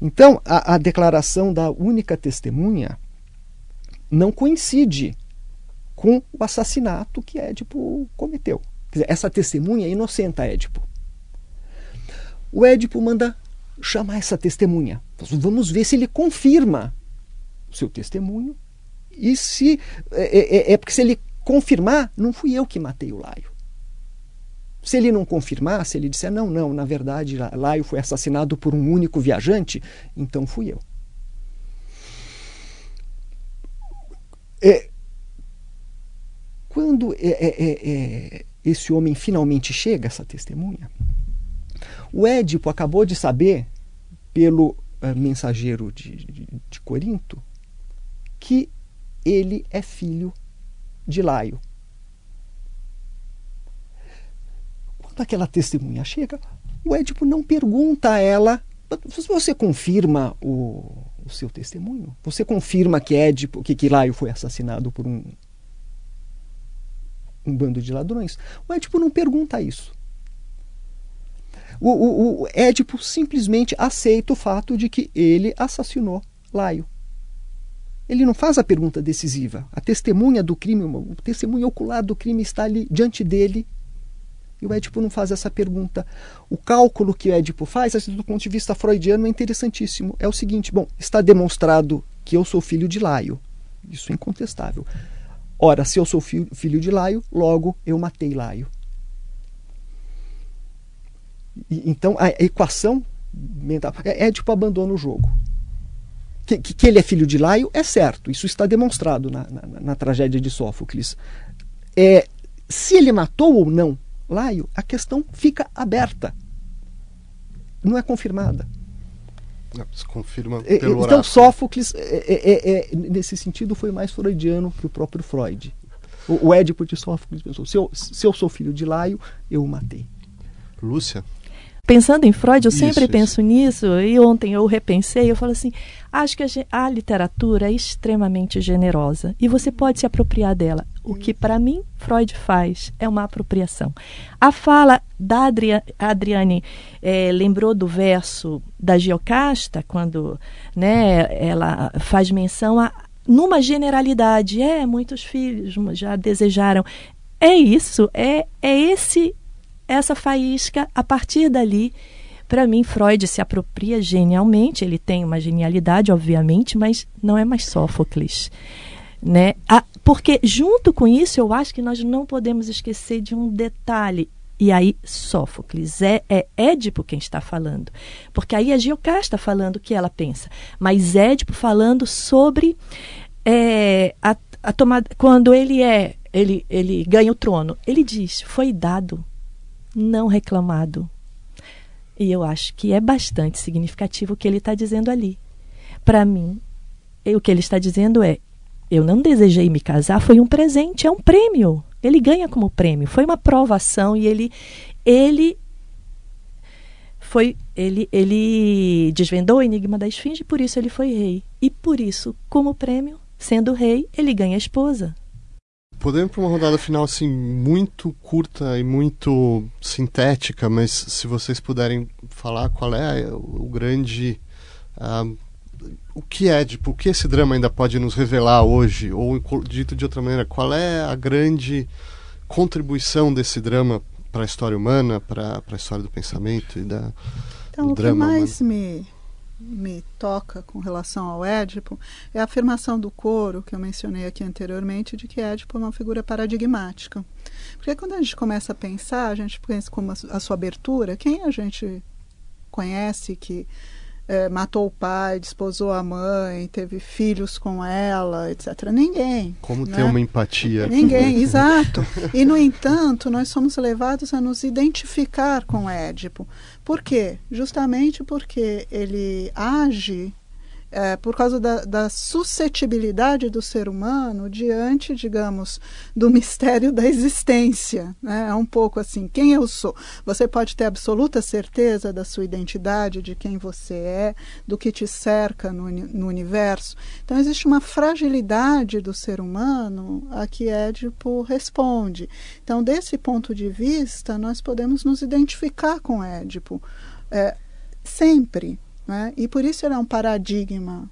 Então, a, a declaração da única testemunha não coincide com o assassinato que Édipo cometeu. Dizer, essa testemunha inocenta Édipo. O Édipo manda chamar essa testemunha. Vamos ver se ele confirma o seu testemunho. E se. É, é, é, porque se ele confirmar, não fui eu que matei o Laio. Se ele não confirmar, se ele disser, não, não, na verdade, Laio foi assassinado por um único viajante, então fui eu. É, quando é, é, é, é esse homem finalmente chega, essa testemunha, o Édipo acabou de saber, pelo uh, mensageiro de, de, de Corinto, que ele é filho de Laio. Quando aquela testemunha chega, o Édipo não pergunta a ela você confirma o, o, seu testemunho? Você confirma que Édipo, que, que Laio foi assassinado por um, um bando de ladrões? O Édipo não pergunta isso. O, o, o Édipo simplesmente aceita o fato de que ele assassinou Laio. Ele não faz a pergunta decisiva. A testemunha do crime, o testemunho ocular do crime está ali diante dele. E o Édipo não faz essa pergunta. O cálculo que o Édipo faz, assim, do ponto de vista freudiano, é interessantíssimo. É o seguinte: bom, está demonstrado que eu sou filho de Laio. Isso é incontestável. Ora, se eu sou filho de Laio, logo eu matei Laio. E, então a equação mental. É, Édipo abandona o jogo. Que, que, que, ele é filho de Laio é certo, isso está demonstrado na, na, na tragédia de Sófocles. É, se ele matou ou não Laio, a questão fica aberta. Não é confirmada. Se confirma é, pelo então, oráculo. Sófocles, é, é, é, nesse sentido, foi mais freudiano que o próprio Freud. O, o Édipo de Sófocles pensou: se eu, se eu sou filho de Laio, eu o matei. Lúcia? Pensando em Freud, eu sempre Isso, penso nisso, e ontem eu repensei, eu falo assim, acho que a, a literatura é extremamente generosa e você pode se apropriar dela. O que para mim Freud faz é uma apropriação. A fala da Adria- Adriane eh, lembrou do verso da Giocasta, quando né, ela faz menção a numa generalidade, é, muitos filhos já desejaram. É isso, é, é esse essa faísca. A partir dali para mim Freud se apropria genialmente. Ele tem uma genialidade obviamente mas não é mais Sófocles né? A, porque junto com isso eu acho que nós não podemos esquecer de um detalhe. E aí Sófocles é, é Édipo quem está falando. Porque aí a Giocasta falando o que ela pensa. Mas Édipo falando sobre é, a, a tomada quando ele é ele, ele ganha o trono. Ele diz foi dado não reclamado. E eu acho que é bastante significativo o que ele está dizendo ali. Para mim, o que ele está dizendo é: eu não desejei me casar, foi um presente, é um prêmio. Ele ganha como prêmio. Foi uma provação e ele, ele foi ele, ele desvendou o enigma da esfinge, por isso ele foi rei. E por isso, como prêmio, sendo rei, ele ganha a esposa. Podemos para uma rodada final assim muito curta e muito sintética, mas se vocês puderem falar qual é o grande ah, o que é, tipo, o que esse drama ainda pode nos revelar hoje, ou dito de outra maneira, qual é a grande contribuição desse drama para a história humana, para a história do pensamento e da então, o que mais humano? me me toca com relação ao Édipo é a afirmação do coro que eu mencionei aqui anteriormente de que Édipo é uma figura paradigmática. Porque quando a gente começa a pensar, a gente pensa como a sua abertura, quem a gente conhece que é, matou o pai, desposou a mãe, teve filhos com ela, etc. Ninguém. Como né? ter uma empatia. Ninguém, exato. E, no entanto, nós somos levados a nos identificar com Édipo. Por quê? Justamente porque ele age é, por causa da, da, suscetibilidade do ser humano diante, digamos, do mistério da existência. Né? É um pouco assim: quem eu sou? Você pode ter absoluta certeza da sua identidade, de quem você é, do que te cerca no, no universo. Então, existe uma fragilidade do ser humano a que Édipo responde. Então, desse ponto de vista, nós podemos nos identificar com Édipo. É, sempre. Né? E por isso ele é um paradigma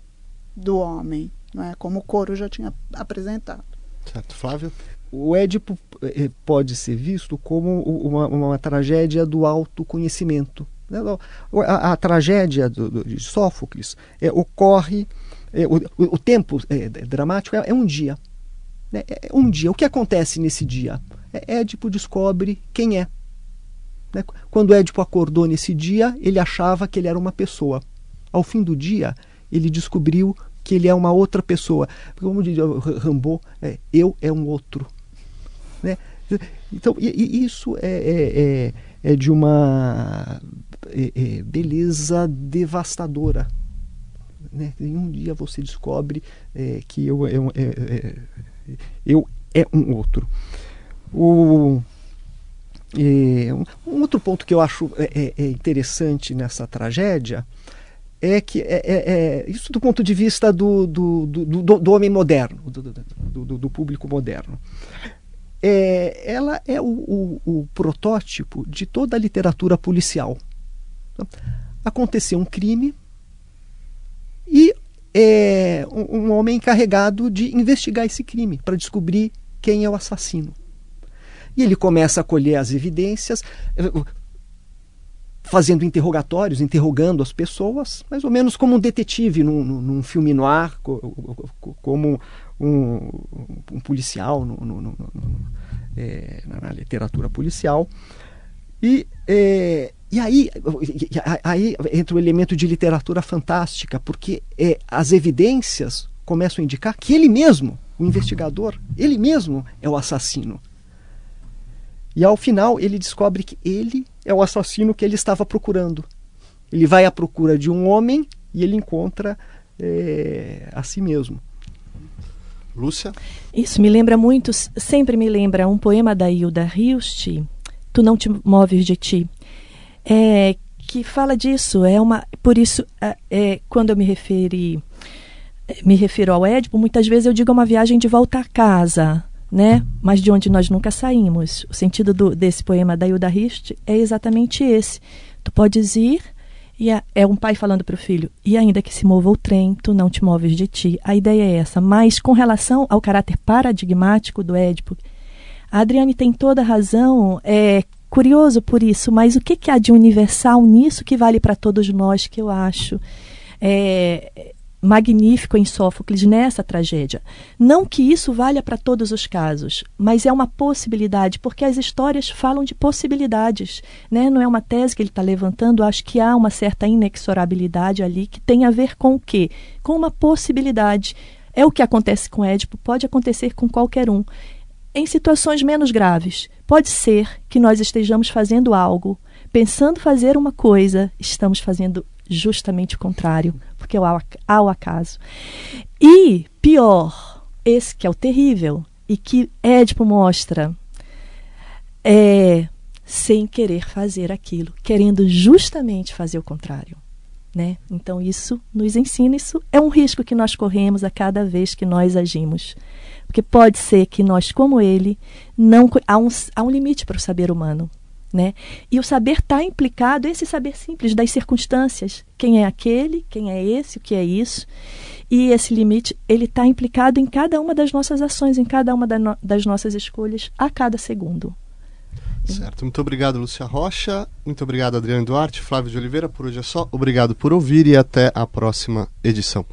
do homem, né? como o Coro já tinha apresentado. Certo, Flávio? O Édipo eh, pode ser visto como uma, uma tragédia do autoconhecimento. Né? A, a, tragédia do, do, de Sófocles é, ocorre, é, o, o, tempo é, dramático é, é, um dia. Né? É um dia. O que acontece nesse dia? Édipo descobre quem é. Né? Quando Édipo acordou nesse dia, ele achava que ele era uma pessoa. Ao fim do dia, ele descobriu que ele é uma outra pessoa. Como diz Rambo, é, eu é um outro. Né? Então, e, e isso é, é, é, de uma beleza devastadora. Né? Um dia você descobre que eu, eu, eu é um outro. O, e um outro ponto que eu acho é, é interessante nessa tragédia é que é, é, isso do ponto de vista do, do, do, do homem moderno, do, do público moderno. É, ela é o, o, o, protótipo de toda a literatura policial. Aconteceu um crime e é um, um homem encarregado de investigar esse crime para descobrir quem é o assassino. E ele começa a colher as evidências, fazendo interrogatórios, interrogando as pessoas, mais ou menos como um detetive num, num filme no ar, como um, um policial no, no, no, é, na literatura policial. E, é, e aí, aí entra o elemento de literatura fantástica, porque é, as evidências começam a indicar que ele mesmo, o investigador, ele mesmo é o assassino. E ao final ele descobre que ele é o assassino que ele estava procurando. Ele vai à procura de um homem e ele encontra é, a si mesmo. Lúcia? Isso me lembra muito, sempre me lembra um poema da Hilda Hilst, Tu não te moves de ti. é, que fala disso. É uma, por isso, é, quando eu me referi, me refiro ao Édipo, muitas vezes eu digo uma viagem de volta a casa, né? Mas de onde nós nunca saímos. O sentido do, desse poema da Hilda Rist é exatamente esse. Tu podes ir e a, é um pai falando para o filho, e ainda que se mova o trem, tu não te moves de ti. A ideia é essa. Mas com relação ao caráter paradigmático do Édipo, a Adriane tem toda a razão. É, curioso por isso, mas o que, que há de universal nisso que vale para todos nós, que eu acho é, magnífico em Sófocles nessa tragédia? Não que isso valha para todos os casos, mas é uma possibilidade, porque as histórias falam de possibilidades. Né? Não é uma tese que ele está levantando, acho que há uma certa inexorabilidade ali que tem a ver com o quê? Com uma possibilidade. É o que acontece com Édipo, pode acontecer com qualquer um em situações menos graves. Pode ser que nós estejamos fazendo algo, pensando fazer uma coisa, estamos fazendo justamente o contrário, porque há o acaso. E, pior, esse que é o terrível, e que Édipo mostra, é sem querer fazer aquilo, querendo justamente fazer o contrário. Né? Então, isso nos ensina, isso é um risco que nós corremos a cada vez que nós agimos. Porque pode ser que nós, como ele, não há um, há um limite para o saber humano. Né? E o saber está implicado, esse saber simples das circunstâncias. Quem é aquele, quem é esse, o que é isso. E esse limite, ele está implicado em cada uma das nossas ações, em cada uma da no, das nossas escolhas, a cada segundo. Certo. Muito obrigado, Lúcia Rocha. Muito obrigado, Adriano Duarte, Flávio de Oliveira. Por hoje é só. Obrigado por ouvir e até a próxima edição.